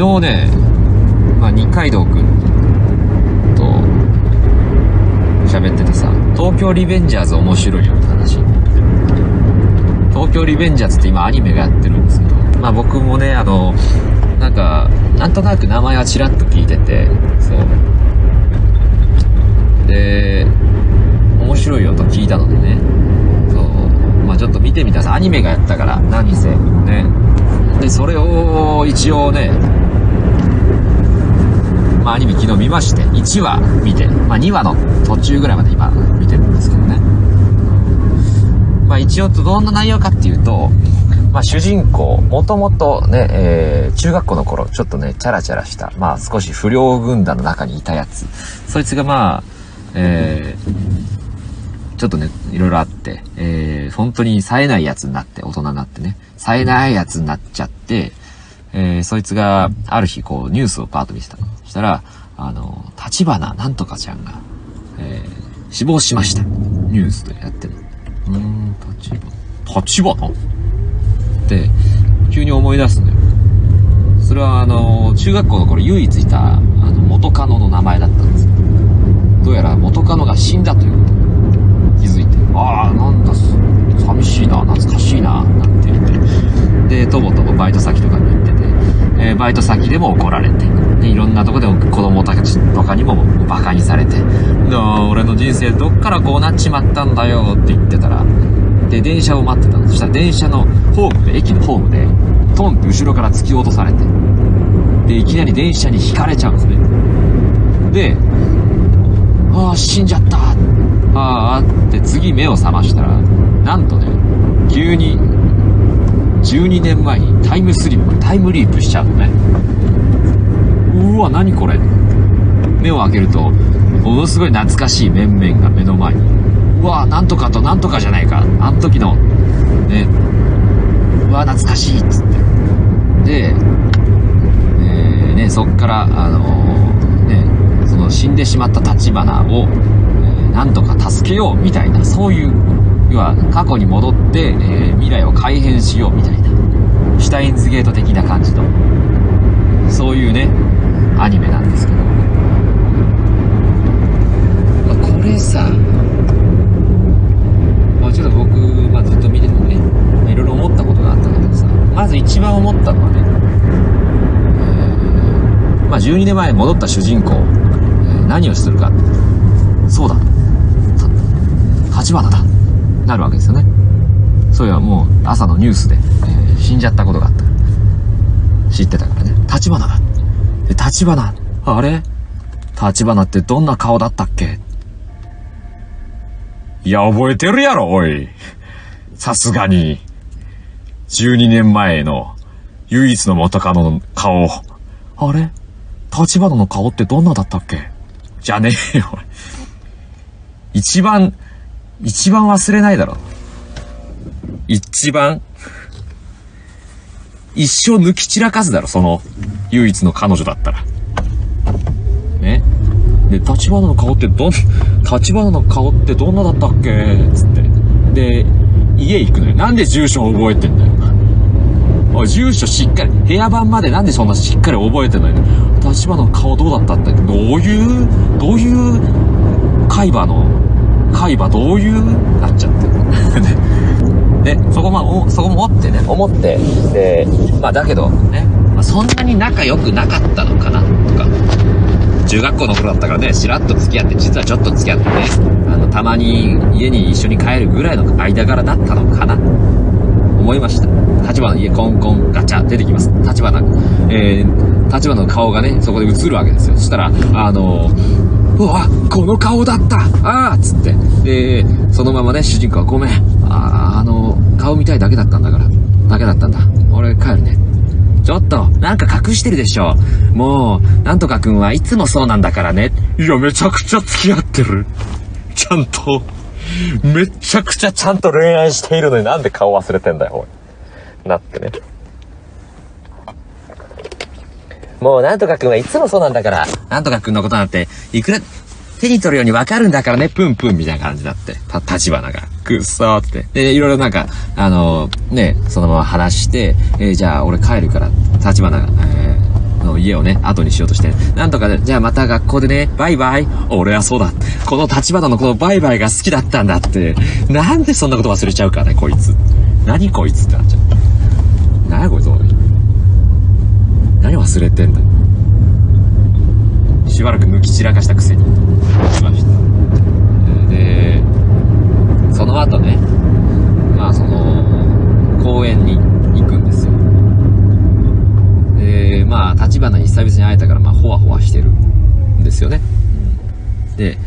日ね、まあ、二階堂くんと喋っててさ、東京リベンジャーズ面白いよって話。東京リベンジャーズって今アニメがやってるんですけど、まあ僕もね、あの、なんか、なんとなく名前はちらっと聞いてて、そう。で、面白いよと聞いたのでね、そう、まあちょっと見てみたさ、アニメがやったから、何せ、ね。で、それを一応ね、まあアニメ昨日見まして、1話見て、まあ2話の途中ぐらいまで今見てるんですけどね。まあ一応どんな内容かっていうと、まあ主人公、もともとね、えー、中学校の頃、ちょっとね、チャラチャラした、まあ少し不良軍団の中にいたやつ。そいつがまあ、えー、ちょっとね、いろいろあって、えー、本当に冴えないやつになって、大人になってね、冴えないやつになっちゃって、えー、そいつが、ある日、こう、ニュースをパート見せたの。そしたら、あの、立花なんとかちゃんが、えー、死亡しました。ニュースでやってる。うーん、立花。立花？って、急に思い出すんだよ。それは、あの、中学校の頃唯一いた、あの、元カノの名前だったんですよ。どうやら元カノが死んだということに気づいて、ああ、なんだ、寂しいな、懐かしいな、なんて言って、で、とぼとぼバイト先とかに、えー、バイト先でも怒られて、で、いろんなとこで子供たちとかにもバカにされて、俺の人生どっからこうなっちまったんだよって言ってたら、で、電車を待ってたの。そしたら電車のホームで、駅のホームで、トンって後ろから突き落とされて、で、いきなり電車に引かれちゃうんですね。で、ああ、死んじゃった。ああ、って次目を覚ましたら、なんとね、急に、12年前にタイムスリップ、タイムリープしちゃうのね。うわ、何これ。目を開けると、ものすごい懐かしい面々が目の前に。うわ、なんとかとなんとかじゃないか。あの時の、ね、うわ、懐かしいっつって。で、えー、ね、そっから、あのー、ね、その死んでしまった立花を、えー、なんとか助けようみたいな、そういう、要は過去に戻って、えー、未来を改変しようみたいな、シュタインズゲート的な感じの、そういうね、アニメなんですけど。まあ、これさ、まあ、ちょっと僕、まあ、ずっと見ててね、いろいろ思ったことがあったんだけどさ、まず一番思ったのはね、えー、まあ、12年前に戻った主人公、えー、何をするか。そうだ。立花だ。なるわけですよね。そういえばもう朝のニュースで、えー、死んじゃったことがあった。知ってたからね。立花だ。で、立花？あれ？立花ってどんな顔だったっけ？いや、覚えてるやろ、おい。さすがに。12年前の唯一の元カノの顔。あれ？立花の顔ってどんなだったっけ？じゃねえよ。一番、一番忘れないだろ。一番、一生抜き散らかすだろ、その、唯一の彼女だったら。ね？で、立花の顔ってどん、立花の顔ってどんなだったっけ？つって。で、家行くのよ。なんで住所覚えてんだよ。おい、住所しっかり、部屋番までなんでそんなしっかり覚えてんのよ。立花の顔どうだったんだっけ？どういう、どういう海馬の、海馬どういうなっちゃってる。で、そこまあ、そこも思ってね、思って、で、まあだけどね、まあ、そんなに仲良くなかったのかな、とか、中学校の頃だったからね、しらっと付き合って、実はちょっと付き合ってね、あの、たまに家に一緒に帰るぐらいの間柄だったのかな、思いました。立花の家コンコンガチャ出てきます。立花、えー、立花の顔がね、そこで映るわけですよ。そしたら、あのー、うわ、この顔だったああつって。で、そのままね、主人公はごめん。ああの顔見たいだけだったんだから。だけだったんだ。俺帰るね。ちょっと、なんか隠してるでしょ。もう、なんとかくんはいつもそうなんだからね。いや、めちゃくちゃ付き合ってる。ちゃんと、めちゃくちゃちゃんと恋愛しているのになんで顔忘れてんだよ、おい。なってね。もう、なんとかくんはいつもそうなんだから、なんとかくんのことなんて、いくら、手に取るようにわかるんだからね、プンプンみたいな感じになって、た、立花が、くっそーって。で、いろいろなんか、あのー、ね、そのまま話して、えー、じゃあ俺帰るから、立花が、えー、の家をね、後にしようとして、なんとかで、じゃあまた学校でね、バイバイ。俺はそうだ。この立花のこのバイバイが好きだったんだって。なんでそんなこと忘れちゃうかね、こいつ。何こいつってなっちゃう。何やこいつ、忘れてんだ。しばらく抜き散らかしたくせに。しました。で、その後ね、まあその、公園に行くんですよ。で、まあ、立花に久々に会えたから、まあ、ほわほわしてるんですよね。で、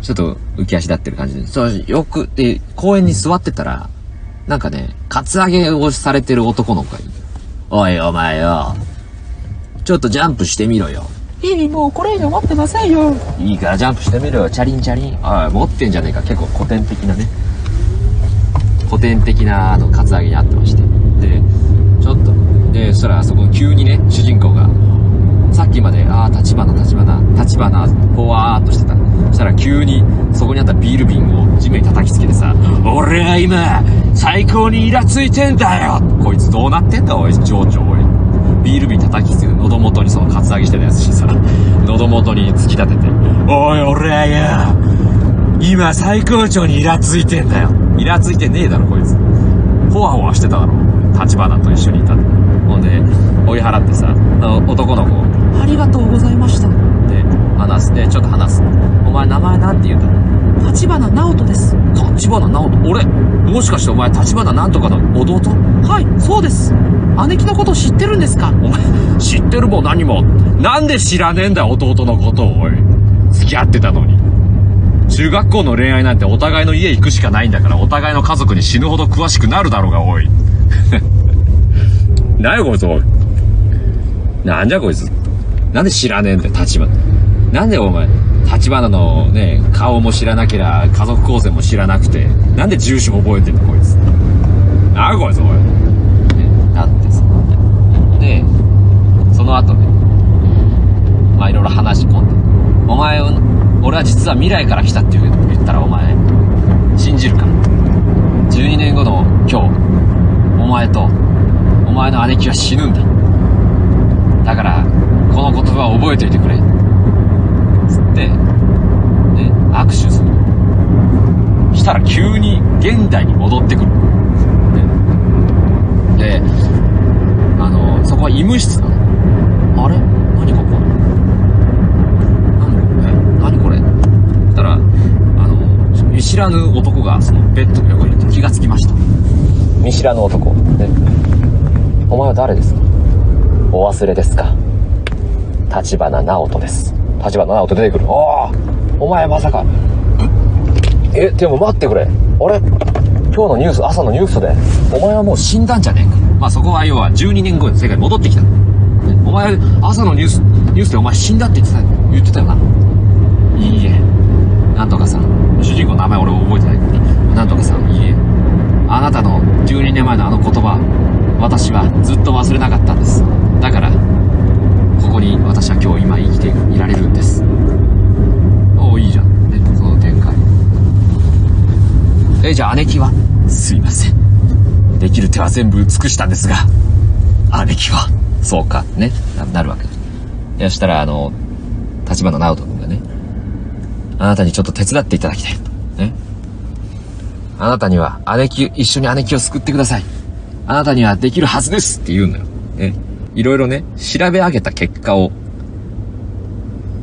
ちょっと浮き足立ってる感じで、そうよく、で、公園に座ってたら、なんかね、カツアゲをされてる男の子がいる。おい、お前よ。ちょっとジャンプしてみろよ。いい、もうこれ以上待ってませんよ。いいからジャンプしてみろよ。チャリンチャリン。ああ、持ってんじゃねえか。結構古典的なね。古典的な、あの、カツアゲにあってまして。で、ちょっと、で、そしたらそこ急にね、主人公が、さっきまで、ああ、立花、立花、立花、ぽわーっとしてた。そしたら急に、そこにあったビール瓶を地面に叩きつけてさ、俺は今、最高にイラついてんだよこいつどうなってんだおい、情緒おい。ビール瓶叩きつけて喉元にそのカツアゲしてたやつしさ、喉元に突き立てて、おい、俺はよ、今最高潮にイラついてんだよ。イラついてねえだろ、こいつ。ほわほわしてただろ。立花と一緒にいたって。ほんで、追い払ってさ、あの男の子をありがとうございました。で、話す。で、ちょっと話す。お前名前なんて言うんだ立花直人です。立花直人？俺もしかしてお前立花なんとかの弟？はい、そうです。姉貴のこと知ってるんですか？お前、知ってるも何も。なんで知らねえんだよ、弟のことを、おい。付き合ってたのに。中学校の恋愛なんてお互いの家行くしかないんだから、お互いの家族に死ぬほど詳しくなるだろうが、おい。何やこいつ、おい。なんじゃこいつ。なんで知らねえんだよ、立花。なんでお前、立花のね、顔も知らなけりゃ、家族構成も知らなくて、なんで住所覚えてんだ、こいつ。なんやこいつ、おい。ね、なってさ。で、その後ね、まあいろいろ話し込んで、お前、俺は実は未来から来たって言ったらお前、信じるか ?12 年後の今日、お前と、お前の姉貴は死ぬんだ。だから、この言葉を覚えておいてくれ。ね、握手する。したら急に現代に戻ってくる。ね、で、あの、そこは医務室なの。あれ？何ここ？何何これ？そしたら、あの、見知らぬ男がそのベッドの横にいて気がつきました。見知らぬ男。ね、お前は誰ですか？お忘れですか？立花直人です。立花直人出てくる。ああお前まさか。え、でも待ってくれ。あれ？今日のニュース、朝のニュースで、お前はもう死んだんじゃねえか。まあそこは要は12年後に世界に戻ってきた。お前、朝のニュース、ニュースでお前死んだって言ってた、言ってたよな。いいえ。なんとかさん。主人公の名前俺覚えてないけど。なんとかさん、いいえ。あなたの12年前のあの言葉、私はずっと忘れなかったんです。だから、ここに私は今日今生きていられるんです。おお、いいじゃん。ね、その展開。え、じゃあ姉貴は？すいません。できる手は全部尽くしたんですが、姉貴は、そうか、ね、ななるわけだ。いや、したら、あの、立花直人君がね、あなたにちょっと手伝っていただきたいと。ね。あなたには姉貴、一緒に姉貴を救ってください。あなたにはできるはずですって言うんだよ。ね。いろいろね、調べ上げた結果を、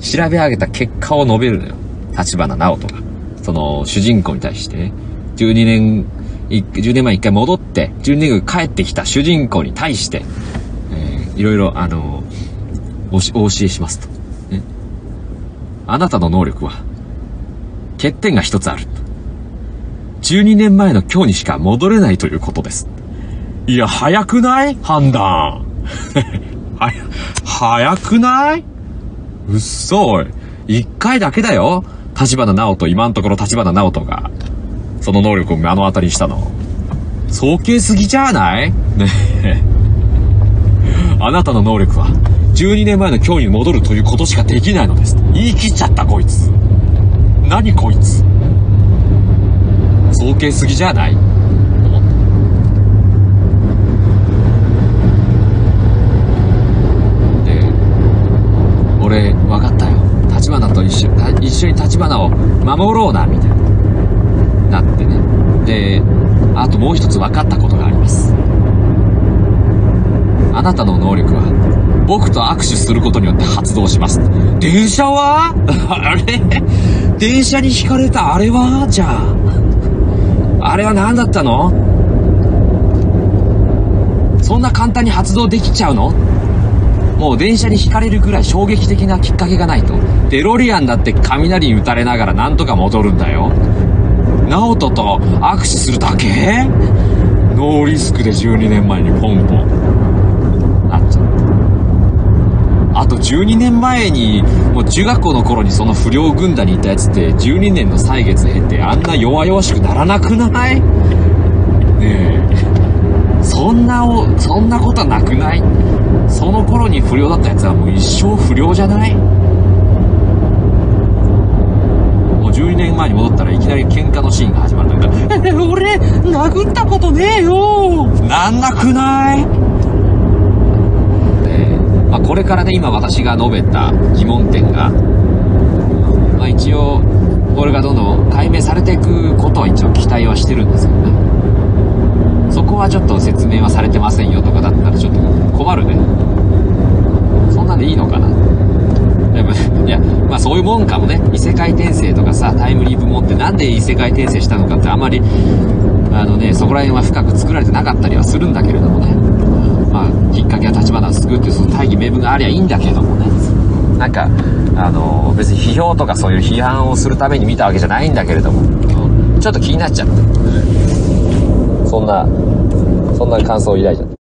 調べ上げた結果を述べるのよ。立花直人が。その、主人公に対してね、12年、10年前一回戻って、12年後帰ってきた主人公に対して、えーいろいろ、あのおし、お教えしますと。ね。あなたの能力は、欠点が一つある。12年前の今日にしか戻れないということです。いや、早くない？判断。は、早くない？うっそおい。一回だけだよ。立花直人、今のところ立花直人が、その能力を目の当たりにしたの。早計すぎじゃない？ねえ。あなたの能力は、12年前の今日に戻るということしかできないのです。言い切っちゃった、こいつ。何こいつ。早計すぎじゃない思った一緒一緒に立花を守ろうなみたいな。なってね。であともう一つ分かったことがあります。あなたの能力は僕と握手することによって発動します。電車は？あれ？電車に引かれた？あれは？じゃあ。あれは何だったの？そんな簡単に発動できちゃうの？もう電車に引かれるぐらい衝撃的なきっかけがないと。デロリアンだって雷に打たれながらなんとか戻るんだよ。ナオトと握手するだけ？ノーリスクで12年前にポンポン。なっちゃった。あと12年前に、もう中学校の頃にその不良軍団にいたやつって12年の歳月経ってあんな弱々しくならなくない？ねえ。そんなお、そんなことなくない？その頃に不良だったやつはもう一生不良じゃない。もう12年前に戻ったらいきなり喧嘩のシーンが始まるんだか。ら、え、俺、殴ったことねえよ。なんなくない？で、まあ、これからね、今私が述べた疑問点が、まあ、一応、これがどんどん解明されていくことは一応期待はしてるんですけどね。そこはちょっと説明はされてませんよとかだったらちょっと困るね。そんなんでいいのかなでもいや、まあそういうもんかもね。異世界転生とかさ、タイムリープもってなんで異世界転生したのかってあんまり、あのね、そこら辺は深く作られてなかったりはするんだけれどもね。まあ、きっかけは立花を救うっていうその大義名分がありゃいいんだけどもね。なんか、あの、別に批評とかそういう批判をするために見たわけじゃないんだけれども、ちょっと気になっちゃって。そんな、そんな感想を抱いちゃった。